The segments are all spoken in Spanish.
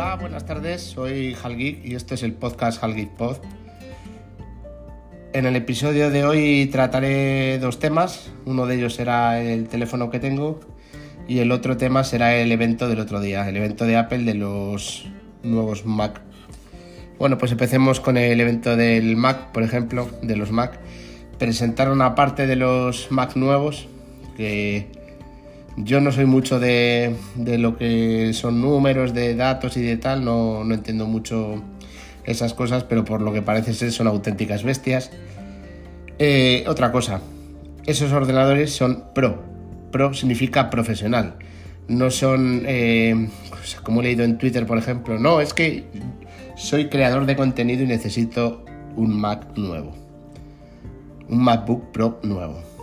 Hola, buenas tardes, soy Halgeek y esto es el podcast Halgeek Pod. En el episodio de hoy trataré dos temas, uno de ellos será el teléfono que tengo y el otro tema será el evento del otro día, el evento de Apple de los nuevos Mac. Bueno, pues empecemos con el evento del Mac, por ejemplo, de los Mac. Presentaron aparte de los Mac nuevos, que yo no soy mucho de, lo que son números, de datos y de tal, no, entiendo mucho esas cosas, pero por lo que parece ser son auténticas bestias. Eh, otra cosa, esos ordenadores son Pro. Pro significa profesional. No son, eh, como he leído en Twitter, por ejemplo, no, es que soy creador de contenido y necesito un Mac nuevo. Un MacBook Pro nuevo.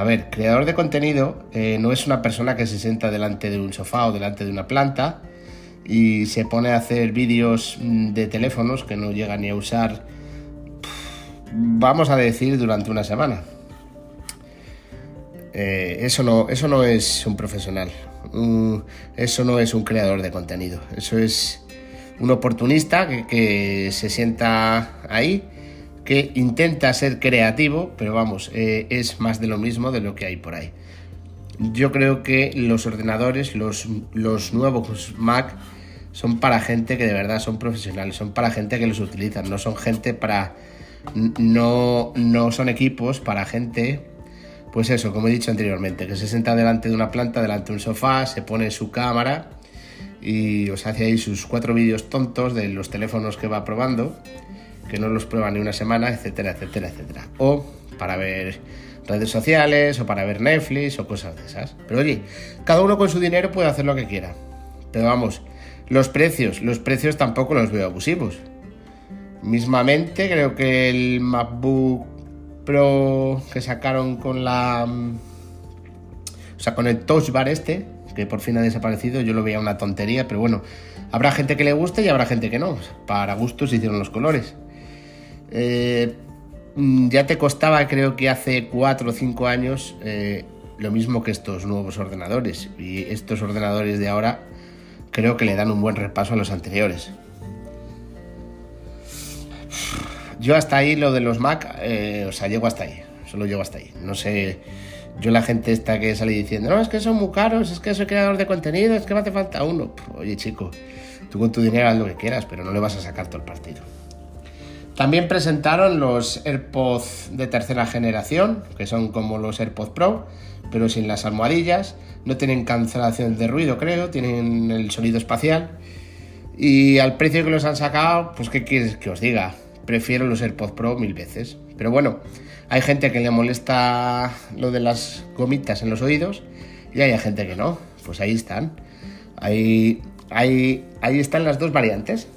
A ver, creador de contenido eh, no es una persona que se sienta delante de un sofá o delante de una planta y se pone a hacer vídeos mm, de teléfonos que no llega ni a usar, vamos a decir, durante una semana. Eh, eso, no, eso no es un profesional, eso no es un creador de contenido, eso es un oportunista que se sienta ahí que intenta ser creativo, pero vamos, eh, es más de lo mismo de lo que hay por ahí. Yo creo que los ordenadores, los, nuevos Mac, son para gente que de verdad son profesionales, son para gente que los utilizan, no son gente para... No, no son equipos para gente, pues eso, como he dicho anteriormente, que se sienta delante de una planta, delante de un sofá, se pone su cámara y os hace ahí sus cuatro vídeos tontos de los teléfonos que va probando que no los prueba ni una semana, etcétera, etcétera, etcétera. O para ver redes sociales o para ver Netflix o cosas de esas. Pero oye, cada uno con su dinero puede hacer lo que quiera. Pero vamos, los precios, los precios tampoco los veo abusivos. Mismamente creo que el MacBook Pro que sacaron con la... O sea, con el Touch Bar este, que por fin ha desaparecido, yo lo veía una tontería, pero bueno, habrá gente que le guste y habrá gente que no. Para gustos hicieron los colores. Eh, mm, ya te costaba, creo que hace 4 o 5 años, eh, lo mismo que estos nuevos ordenadores. Y estos ordenadores de ahora creo que le dan un buen repaso a los anteriores. Yo hasta ahí lo de los Mac, eh, o sea, llego hasta ahí. Solo llego hasta ahí. No sé, yo la gente esta que sale diciendo, no, es que son muy caros, es que soy creador de contenido, es que me hace falta uno. Oye, chico, tú con tu dinero haz lo que quieras, pero no le vas a sacar todo el partido. También presentaron los AirPods de tercera generación, que son como los AirPods Pro, pero sin las almohadillas. No tienen cancelación de ruido, creo, tienen el sonido espacial. Y al precio que los han sacado, pues qué quieres que os diga. Prefiero los AirPods Pro mil veces. Pero bueno, hay gente que le molesta lo de las gomitas en los oídos y hay gente que no. Pues ahí están. Ahí, ahí, ahí están las dos variantes.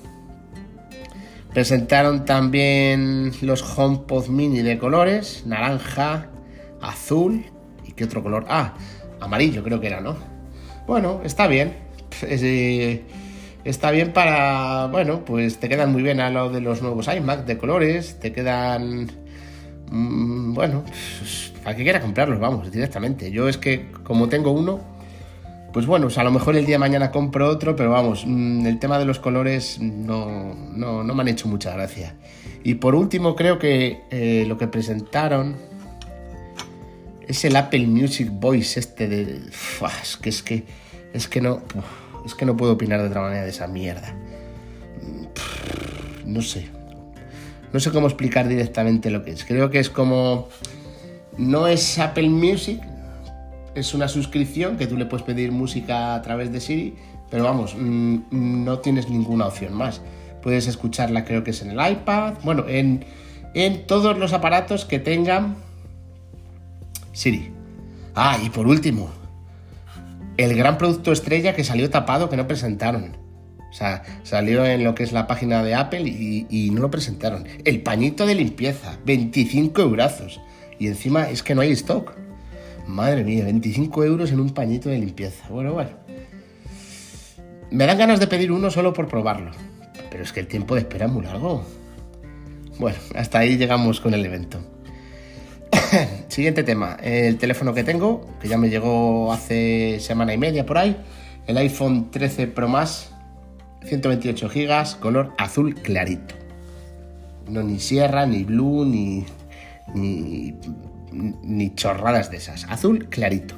Presentaron también los HomePod mini de colores, naranja, azul y qué otro color. Ah, amarillo creo que era, ¿no? Bueno, está bien. Está bien para, bueno, pues te quedan muy bien a lo de los nuevos iMac de colores, te quedan, mm, bueno, para que quiera comprarlos, vamos, directamente. Yo es que como tengo uno, pues bueno, a lo mejor el día de mañana compro otro, pero vamos, mm, el tema de los colores no, no, me han hecho mucha gracia. Y por último, creo que eh, lo que presentaron es el Apple Music Voice este de... es que es que, es que no... Es que no puedo opinar de otra manera de esa mierda. No sé. No sé cómo explicar directamente lo que es. Creo que es como... No es Apple Music, es una suscripción que tú le puedes pedir música a través de Siri, pero vamos, mm, no tienes ninguna opción más. Puedes escucharla, creo que es en el iPad, bueno, en, en todos los aparatos que tengan Siri. Ah, y por último, el gran producto estrella que salió tapado que no presentaron. O sea, salió en lo que es la página de Apple y, y no lo presentaron. El pañito de limpieza, 25 euros. Y encima es que no hay stock. Madre mía, 25 euros en un pañito de limpieza. Bueno, bueno. Me dan ganas de pedir uno solo por probarlo. Pero es que el tiempo de espera es muy largo. Bueno, hasta ahí llegamos con el evento. Siguiente tema. El teléfono que tengo, que ya me llegó hace semana y media por ahí. El iPhone 13 Pro Max. 128 gigas, color azul clarito. No ni sierra, ni blue, ni, ni, ni chorradas de esas. Azul clarito.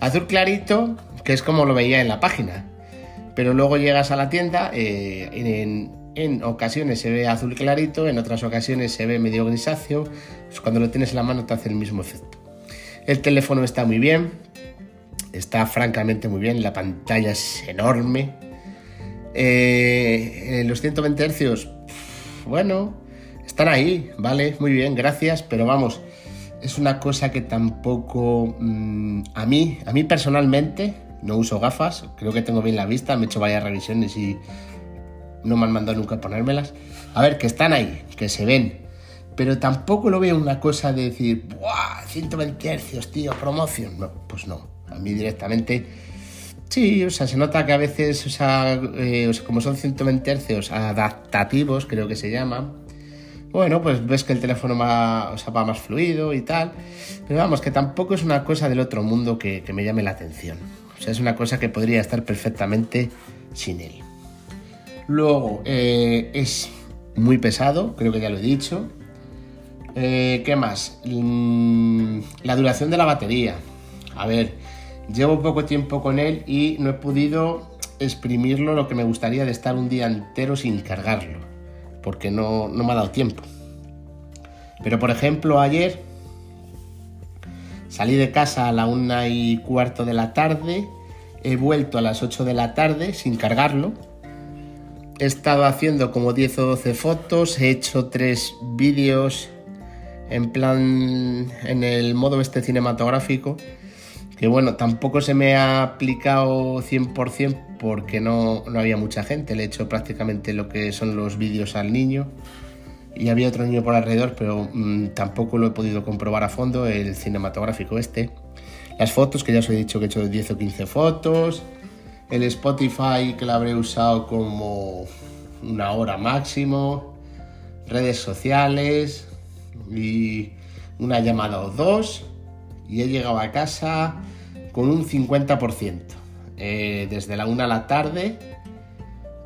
Azul clarito, que es como lo veía en la página. Pero luego llegas a la tienda, eh, en, ocasiones se ve azul clarito, en otras ocasiones se ve medio grisáceo. Pues cuando lo tienes en la mano te hace el mismo efecto. El teléfono está muy bien, está francamente muy bien, la pantalla es enorme. Eh, los 120 Hz, bueno, están ahí, vale, muy bien, gracias, pero vamos, es una cosa que tampoco mm, a mí, a mí personalmente, no uso gafas, creo que tengo bien la vista, me he hecho varias revisiones y no me han mandado nunca a ponérmelas. A ver, que están ahí, que se ven, pero tampoco lo veo una cosa de decir, ¡buah! 120 Hz, tío, promoción. No, pues no, a mí directamente... Sí, o sea, se nota que a veces, o sea, eh, como son 120 Hz adaptativos, creo que se llaman, bueno, pues ves que el teléfono va, va más fluido y tal. Pero vamos, que tampoco es una cosa del otro mundo que, me llame la atención. O sea, es una cosa que podría estar perfectamente sin él. Luego, eh, es muy pesado, creo que ya lo he dicho. Eh, ¿Qué más? Mm, la duración de la batería. A ver, llevo poco tiempo con él y no he podido exprimirlo lo que me gustaría de estar un día entero sin cargarlo porque no, me ha dado tiempo. Pero por ejemplo, ayer salí de casa a la una y cuarto de la tarde, he vuelto a las 8 de la tarde sin cargarlo. He estado haciendo como 10 o 12 fotos, he hecho tres vídeos en plan en el modo este cinematográfico que bueno, tampoco se me ha aplicado 100% porque no, había mucha gente, le he hecho prácticamente lo que son los vídeos al niño. Y había otro niño por alrededor, pero mm, tampoco lo he podido comprobar a fondo, el cinematográfico este. Las fotos, que ya os he dicho que he hecho 10 o 15 fotos, el Spotify que lo habré usado como una hora máximo, redes sociales. Y una llamada o dos y he llegado a casa con un 50%. Eh, desde la 1 a la tarde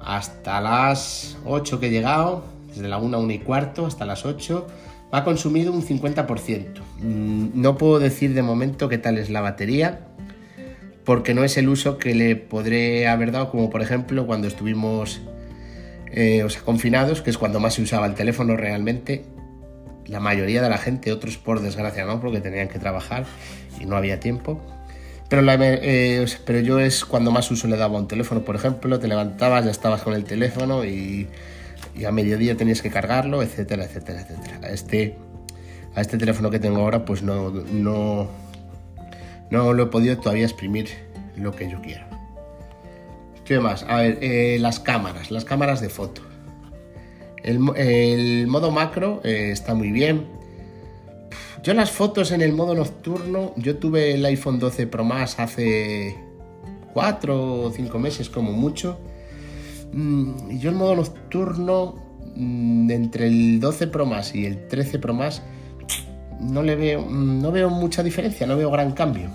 hasta las 8 que he llegado, desde la 1 a 1 y cuarto hasta las 8, me ha consumido un 50%. Mm, no puedo decir de momento qué tal es la batería, porque no es el uso que le podré haber dado, como por ejemplo cuando estuvimos eh, confinados, que es cuando más se usaba el teléfono realmente. La mayoría de la gente, otros por desgracia no, porque tenían que trabajar y no había tiempo. Pero, eh, pero yo es cuando más uso le daba un teléfono, por ejemplo, te levantabas, ya estabas con el teléfono y, a mediodía tenías que cargarlo, etcétera, etcétera, etcétera. A este, este teléfono que tengo ahora, pues no, no, no lo he podido todavía exprimir lo que yo quiero. ¿Qué más? A ver, eh, las cámaras, las cámaras de foto. El, modo macro eh, está muy bien, yo las fotos en el modo nocturno, yo tuve el iPhone 12 Pro Max hace 4 o 5 meses como mucho. Mm, y yo el modo nocturno, mm, entre el 12 Pro Max y el 13 Pro Max, no le veo, mm, no veo mucha diferencia, no veo gran cambio.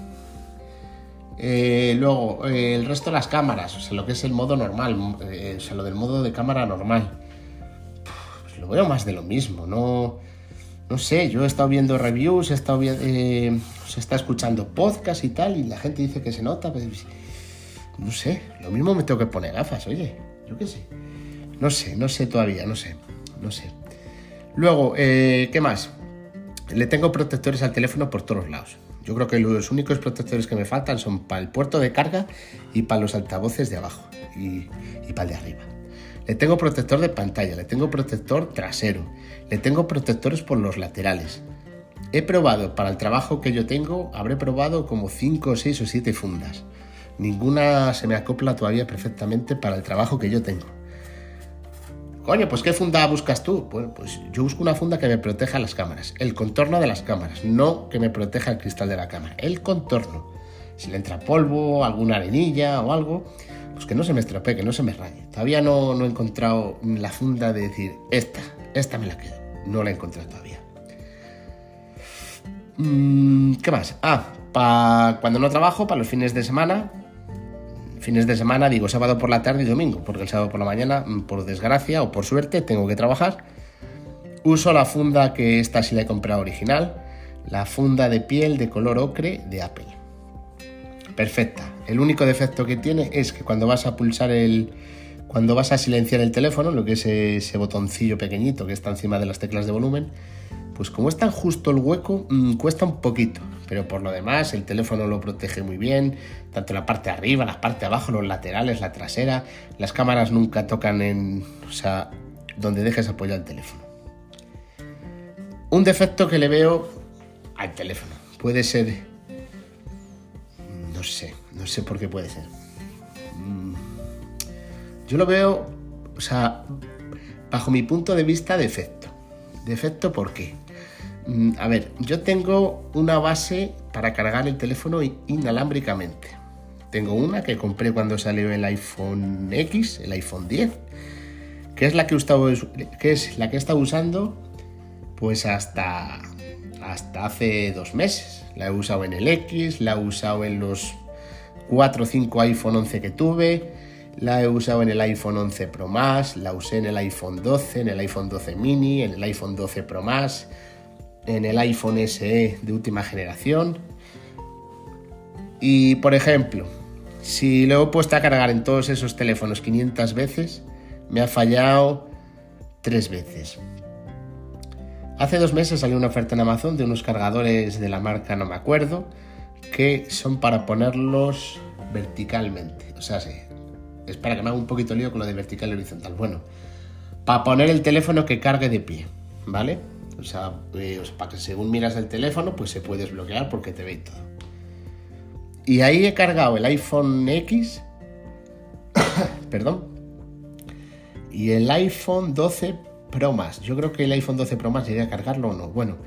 Eh, luego, el resto de las cámaras, o sea, lo que es el modo normal, eh, o sea, lo del modo de cámara normal, veo más de lo mismo, no no sé, yo he estado viendo reviews, he estado eh, se está escuchando podcast y tal, y la gente dice que se nota, pero no sé, lo mismo me tengo que poner gafas, oye, yo qué sé. No sé, no sé todavía, no sé, no sé. Luego, eh, ¿qué más? Le tengo protectores al teléfono por todos lados. Yo creo que los únicos protectores que me faltan son para el puerto de carga y para los altavoces de abajo y, y para el de arriba. Le tengo protector de pantalla, le tengo protector trasero, le tengo protectores por los laterales. He probado, para el trabajo que yo tengo, habré probado como 5, 6 o 7 fundas. Ninguna se me acopla todavía perfectamente para el trabajo que yo tengo. Coño, pues ¿qué funda buscas tú? Pues yo busco una funda que me proteja las cámaras, el contorno de las cámaras, no que me proteja el cristal de la cámara, el contorno. Si le entra polvo, alguna arenilla o algo, pues que no se me estropee, que no se me raye. Todavía no, no he encontrado la funda de decir, esta, esta me la quedo. No la he encontrado todavía. Mm, ¿Qué más? Ah, para cuando no trabajo, para los fines de semana, fines de semana digo sábado por la tarde y domingo, porque el sábado por la mañana, mm, por desgracia o por suerte, tengo que trabajar. Uso la funda que esta sí la he comprado original, la funda de piel de color ocre de Apple. Perfecta. El único defecto que tiene es que cuando vas a pulsar el. Cuando vas a silenciar el teléfono, lo que es ese botoncillo pequeñito que está encima de las teclas de volumen, pues como es tan justo el hueco, mm, cuesta un poquito. Pero por lo demás, el teléfono lo protege muy bien, tanto la parte de arriba, la parte de abajo, los laterales, la trasera. Las cámaras nunca tocan en. O sea, donde dejes apoyar el teléfono. Un defecto que le veo al teléfono puede ser no sé, no sé por qué puede ser. Mm, yo lo veo, o sea, bajo mi punto de vista, defecto. ¿Defecto por qué? Mm, a ver, yo tengo una base para cargar el teléfono inalámbricamente. Tengo una que compré cuando salió el iPhone X, el iPhone 10, que es la que, que, es la que he estado usando pues hasta, hasta hace dos meses. La he usado en el X, la he usado en los 4 o 5 iPhone 11 que tuve, la he usado en el iPhone 11 Pro Max, la usé en el iPhone 12, en el iPhone 12 mini, en el iPhone 12 Pro Max, en el iPhone SE de última generación. Y por ejemplo, si lo he puesto a cargar en todos esos teléfonos 500 veces, me ha fallado 3 veces. Hace dos meses salió una oferta en Amazon de unos cargadores de la marca no me acuerdo que son para ponerlos verticalmente. O sea, sí, es para que me haga un poquito lío con lo de vertical y horizontal. Bueno, para poner el teléfono que cargue de pie, ¿vale? O sea, eh, para que según miras el teléfono, pues se puede desbloquear porque te ve todo. Y ahí he cargado el iPhone X, perdón, y el iPhone 12 Pro. Yo creo que el iPhone 12 Pro Max llegué a cargarlo o no. Bueno,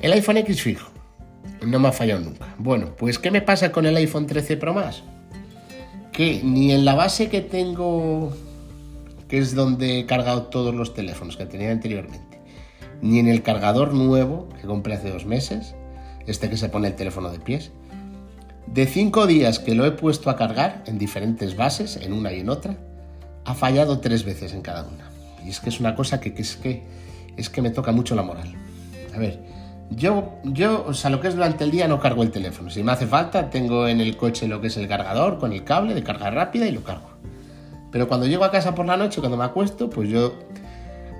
el iPhone X fijo. No me ha fallado nunca. Bueno, pues ¿qué me pasa con el iPhone 13 Pro Max? Que ni en la base que tengo, que es donde he cargado todos los teléfonos que tenía anteriormente, ni en el cargador nuevo que compré hace dos meses, este que se pone el teléfono de pies, de cinco días que lo he puesto a cargar en diferentes bases, en una y en otra, ha fallado tres veces en cada una. Y es que es una cosa que, es que es que me toca mucho la moral. A ver, yo, yo, o sea, lo que es durante el día no cargo el teléfono. Si me hace falta, tengo en el coche lo que es el cargador con el cable de carga rápida y lo cargo. Pero cuando llego a casa por la noche, cuando me acuesto, pues yo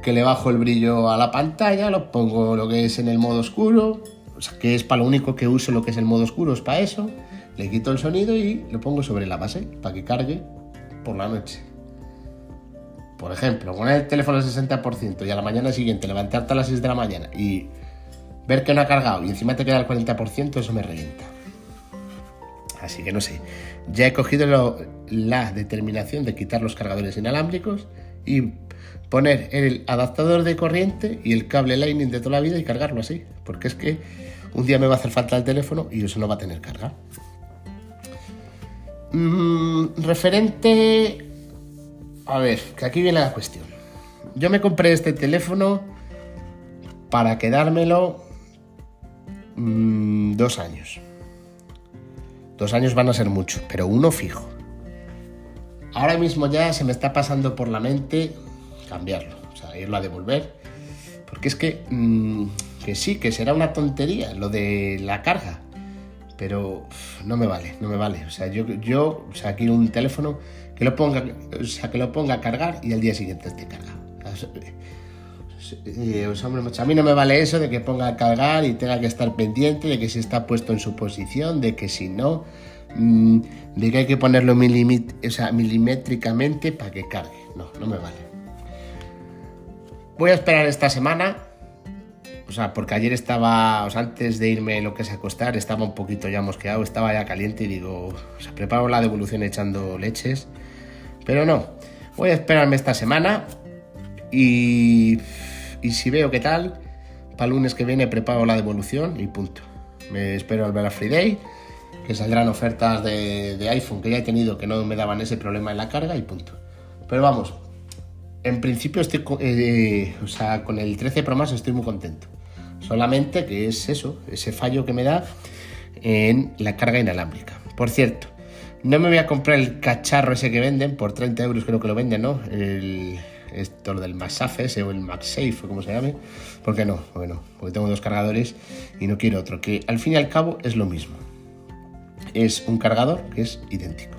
que le bajo el brillo a la pantalla, lo pongo lo que es en el modo oscuro, o sea, que es para lo único que uso lo que es el modo oscuro, es para eso. Le quito el sonido y lo pongo sobre la base para que cargue por la noche. Por ejemplo, poner el teléfono al 60% y a la mañana siguiente levantarte a las 6 de la mañana y ver que no ha cargado y encima te queda el 40%, eso me revienta. Así que no sé. Ya he cogido la determinación de quitar los cargadores inalámbricos y poner el adaptador de corriente y el cable Lightning de toda la vida y cargarlo así. Porque es que un día me va a hacer falta el teléfono y eso no va a tener carga. Mm, referente a ver, que aquí viene la cuestión. Yo me compré este teléfono para quedármelo mm, dos años. Dos años van a ser mucho, pero uno fijo. Ahora mismo ya se me está pasando por la mente cambiarlo, o sea, irlo a devolver. Porque es que, mm, que sí, que será una tontería lo de la carga. Pero no me vale, no me vale. O sea, yo, yo o sea, quiero un teléfono que lo ponga, o sea, que lo ponga a cargar y al día siguiente esté cargado. Eh, a mí no me vale eso de que ponga a cargar y tenga que estar pendiente de que si está puesto en su posición, de que si no, mm, de que hay que ponerlo milimétricamente para que cargue. No, no me vale. Voy a esperar esta semana, o sea, porque ayer estaba, o sea, antes de irme lo que es acostar, estaba un poquito ya mosqueado, estaba ya caliente y digo, o sea, preparo la devolución echando leches pero no, voy a esperarme esta semana y, y si veo qué tal, para lunes que viene preparo la devolución y punto. Me espero al ver a Friday, que saldrán ofertas de, de, iPhone que ya he tenido que no me daban ese problema en la carga y punto. Pero vamos, en principio estoy eh, o sea, con el 13 Pro Max estoy muy contento. Solamente que es eso, ese fallo que me da en la carga inalámbrica. Por cierto, No me voy a comprar el cacharro ese que venden, por 30 euros creo que lo venden, ¿no? El, esto del MagSafe ese o el MagSafe o como se llame. ¿Por qué no? Bueno, porque tengo dos cargadores y no quiero otro, que al fin y al cabo es lo mismo. Es un cargador que es idéntico.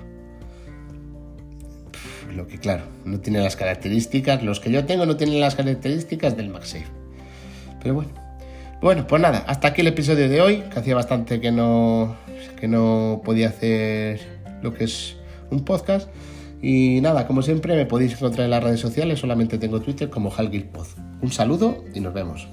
Lo que claro, no tiene las características, los que yo tengo no tienen las características del MagSafe. Pero bueno. Bueno, pues nada, hasta aquí el episodio de hoy, que hacía bastante que no, que no podía hacer lo que es un podcast. Y nada, como siempre, me podéis encontrar en las redes sociales, solamente tengo Twitter como HalgilPod. Un saludo y nos vemos.